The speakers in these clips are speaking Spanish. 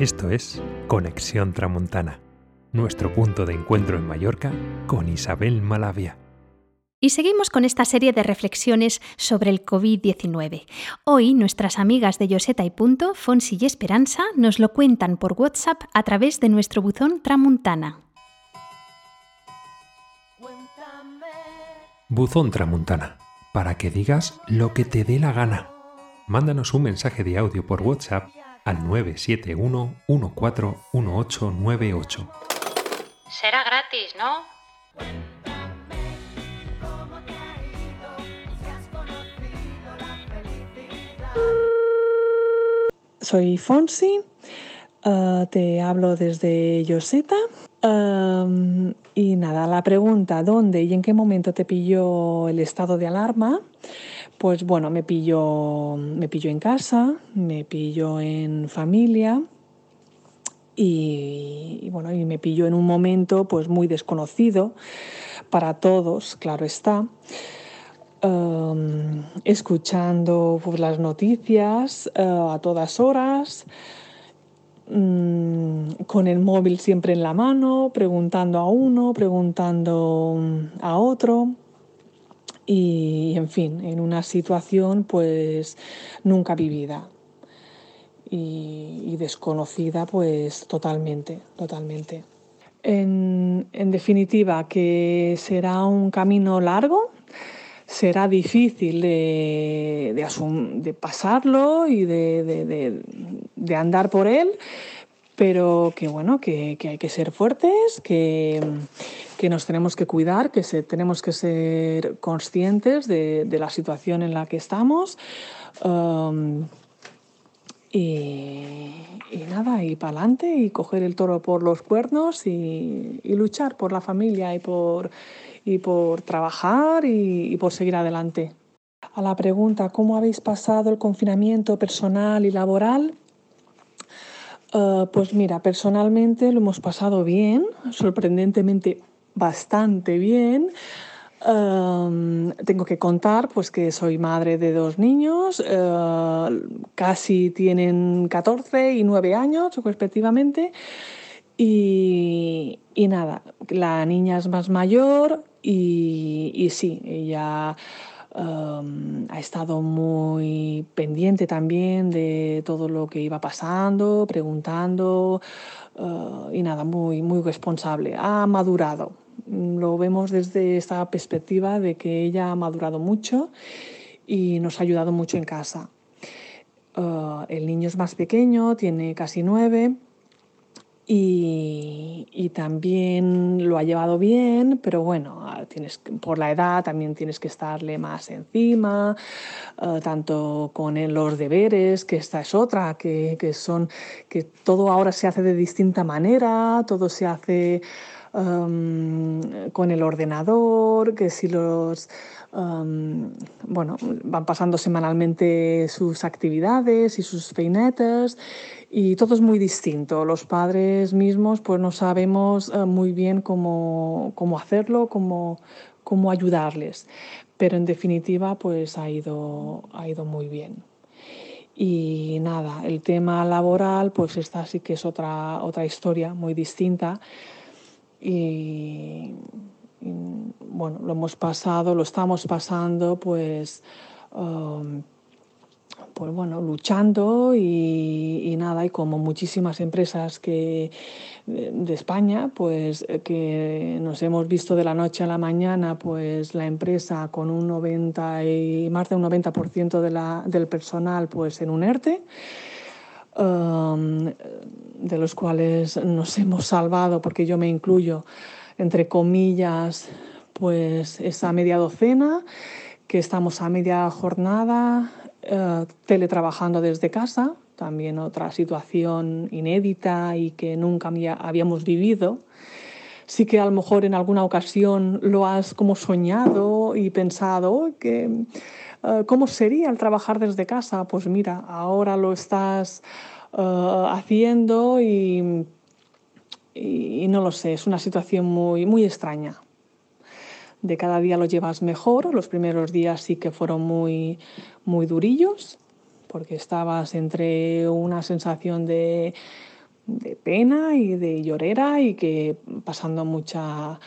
Esto es Conexión Tramontana, nuestro punto de encuentro en Mallorca con Isabel Malavia. Y seguimos con esta serie de reflexiones sobre el COVID-19. Hoy nuestras amigas de Yoseta y Punto, Fonsi y Esperanza, nos lo cuentan por WhatsApp a través de nuestro buzón Tramontana. Buzón Tramontana, para que digas lo que te dé la gana. Mándanos un mensaje de audio por WhatsApp al 971 141898. Será gratis, ¿no? Soy Fonsi, uh, te hablo desde Yoseta. Um, y nada, la pregunta, ¿dónde y en qué momento te pilló el estado de alarma? Pues bueno, me pilló, me en casa, me pilló en familia y, bueno, y me pilló en un momento pues muy desconocido para todos, claro está. Um, escuchando pues, las noticias uh, a todas horas, um, con el móvil siempre en la mano, preguntando a uno, preguntando a otro y, en fin, en una situación pues nunca vivida y, desconocida pues totalmente, totalmente. En, definitiva, que será un camino largo, será difícil de, de, pasarlo y de, de, andar por él, pero que bueno, que, que hay que ser fuertes, que, que nos tenemos que cuidar, que se, tenemos que ser conscientes de, de, la situación en la que estamos. Um, y, y, nada, y para adelante y coger el toro por los cuernos y, y luchar por la familia y por, y por trabajar y, y por seguir adelante. A la pregunta, ¿cómo habéis pasado el confinamiento personal y laboral? Uh, pues mira, personalmente lo hemos pasado bien, sorprendentemente bastante bien. Um, tengo que contar pues que soy madre de dos niños, uh, casi tienen 14 y 9 años respectivamente. Y, y, nada, la niña es más mayor y, y sí, ella um, ha estado muy pendiente también de todo lo que iba pasando, preguntando uh, y nada, muy, muy responsable. Ha madurado, lo vemos desde esta perspectiva de que ella ha madurado mucho y nos ha ayudado mucho en casa. Uh, el niño es más pequeño, tiene casi nueve y, y, también lo ha llevado bien, pero bueno, tienes, por la edad también tienes que estarle más encima, uh, tanto con los deberes, que esta es otra, que, que, son, que todo ahora se hace de distinta manera, todo se hace con el ordenador, que si los... Bueno, van pasando semanalmente sus actividades y sus peinetes y todo es muy distinto. Los padres mismos pues no sabemos uh, muy bien cómo, cómo hacerlo, cómo, cómo ayudarles, pero en definitiva pues ha ido, ha ido muy bien. Y nada, el tema laboral, pues esta sí que es otra, otra historia muy distinta, y, bueno, lo hemos pasado, lo estamos pasando, pues, um, pues bueno, luchando y, y, nada, y como muchísimas empresas que, de España, pues que nos hemos visto de la noche a la mañana, pues la empresa con un 90 y más de un 90% de la, del personal pues en un ERTE. Um, de los cuales nos hemos salvado, porque yo me incluyo, entre comillas, pues esa media docena, que estamos a media jornada, uh, teletrabajando desde casa, también otra situación inédita y que nunca habíamos vivido. Sí que a lo mejor en alguna ocasión lo has como soñado y pensado que eh, ¿Cómo sería el trabajar desde casa? Pues mira, ahora lo estás uh, haciendo y, y, no lo sé, es una situación muy, muy extraña. De cada día lo llevas mejor, los primeros días sí que fueron muy, muy durillos, porque estabas entre una sensación de de pena y de llorera y que pasando mucha,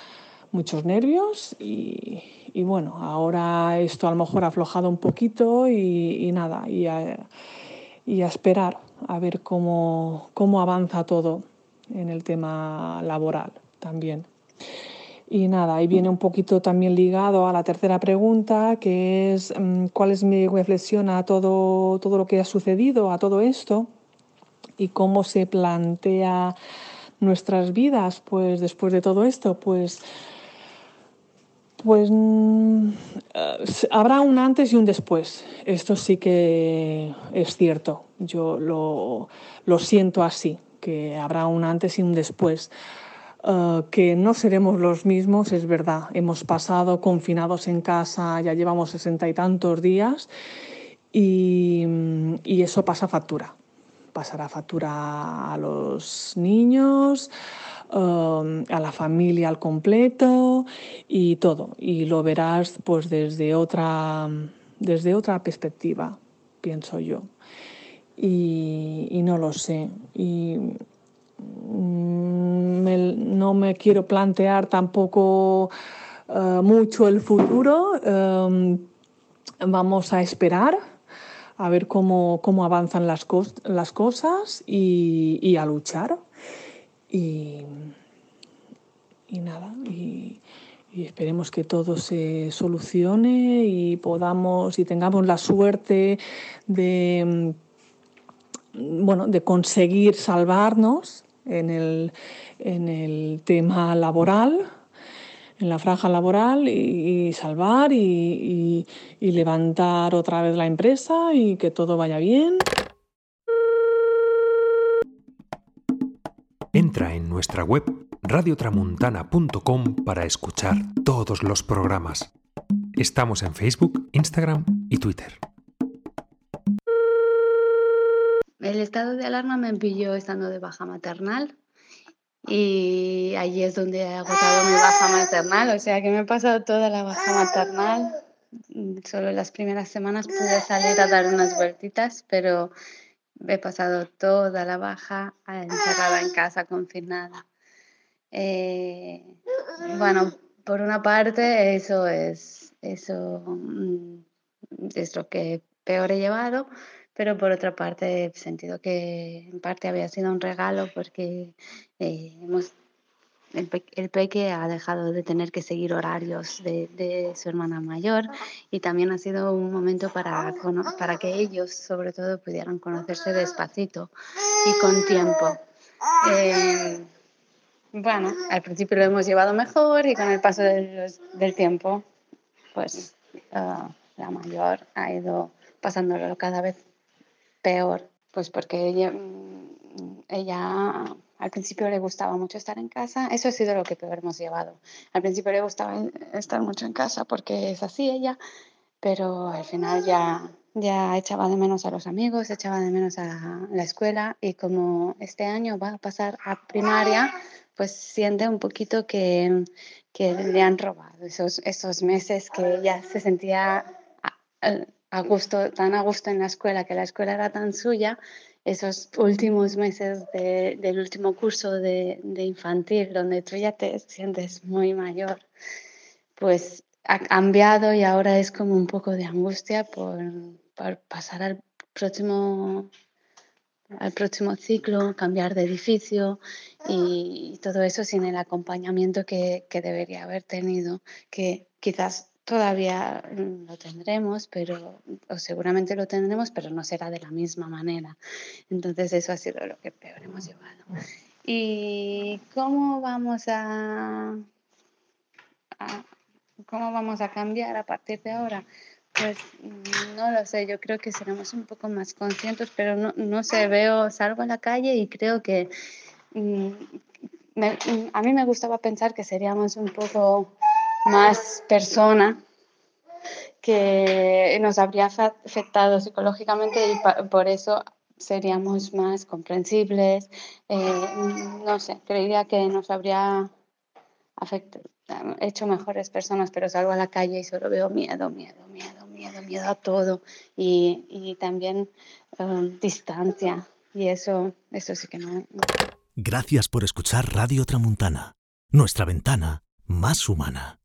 muchos nervios y, bueno, ahora esto a lo mejor ha aflojado un poquito y, nada, y a, esperar a ver cómo, cómo avanza todo en el tema laboral también. Y nada, ahí viene un poquito también ligado a la tercera pregunta, que es mm, cuál es mi reflexión a todo, todo lo que ha sucedido, a todo esto, y cómo se plantea nuestras vidas, pues después de todo esto, pues, pues mm, eh, habrá un antes y un después. Esto sí que es cierto. Yo lo, lo siento así, que habrá un antes y un después. Eh, que no seremos los mismos, es verdad. Hemos pasado confinados en casa, ya llevamos sesenta y tantos días y, eso pasa factura. Pasará factura a los niños, eh, a la familia al completo y todo. Y lo verás pues desde otra, desde otra perspectiva, pienso yo. Y, no lo sé. Y, Mm, no me quiero plantear tampoco eh, mucho el futuro. Em, vamos a esperar a ver cómo, avanzan las, las cosas y, a luchar. Y, nada, y, esperemos que todo se solucione y podamos y tengamos la suerte de, bueno, de conseguir salvarnos en el, en el tema laboral, en la franja laboral y, salvar y, y, levantar otra vez la empresa y que todo vaya bien. Entra en nuestra web radiotramuntana.com para escuchar todos los programas. Estamos en Facebook, Instagram y Twitter. El estado de alarma me pilló estando de baja maternal y allí es donde he agotado mi baja maternal, o sea que me he pasado toda la baja maternal. Solo las primeras semanas pude salir a dar unas vueltitas, pero he pasado toda la baja encerrada en casa, confinada. Eh, bueno, por una parte eso es, eso mm, es lo que peor he llevado, pero por otra parte he sentido que en parte había sido un regalo porque eh, hemos, el, el, peque ha dejado de tener que seguir horarios de, de, su hermana mayor y también ha sido un momento para, para que ellos sobre todo pudieran conocerse despacito y con tiempo. Eh, bueno, al principio lo hemos llevado mejor y con el paso del, del tiempo, pues uh, la mayor ha ido pasándolo cada vez peor, pues porque ella, mm, ella al principio le gustaba mucho estar en casa, eso ha sido lo que peor hemos llevado. Al principio le gustaba estar mucho en casa porque es así ella, pero al final ya, ya echaba de menos a los amigos, echaba de menos a la escuela y como este año va a pasar a primaria, pues siente un poquito que, que le han robado esos, esos meses que ella se sentía a gusto, tan a gusto en la escuela, que la escuela era tan suya, esos últimos meses del último curso de, infantil, donde tú ya te sientes muy mayor, pues ha cambiado y ahora es como un poco de angustia por, pasar al próximo al próximo ciclo, cambiar de edificio y, todo eso sin el acompañamiento que, que debería haber tenido, que quizás todavía lo tendremos, pero, o seguramente lo tendremos, pero no será de la misma manera. Entonces eso ha sido lo que peor hemos llevado. ¿Y cómo vamos a, cómo vamos a cambiar a partir de ahora? Pues no lo sé, yo creo que seremos un poco más conscientes, pero no, no sé, veo, salgo a la calle y creo que mm, a mí me gustaba pensar que seríamos un poco más persona que nos habría afectado psicológicamente y por eso seríamos más comprensibles. Eh, no sé, creería que nos habría hecho mejores personas, pero salgo a la calle y solo veo miedo, miedo, miedo, miedo, miedo a todo y, y también um, distancia, Y eso, eso sí que no. Gracias por escuchar Radio Tramuntana, nuestra ventana más humana.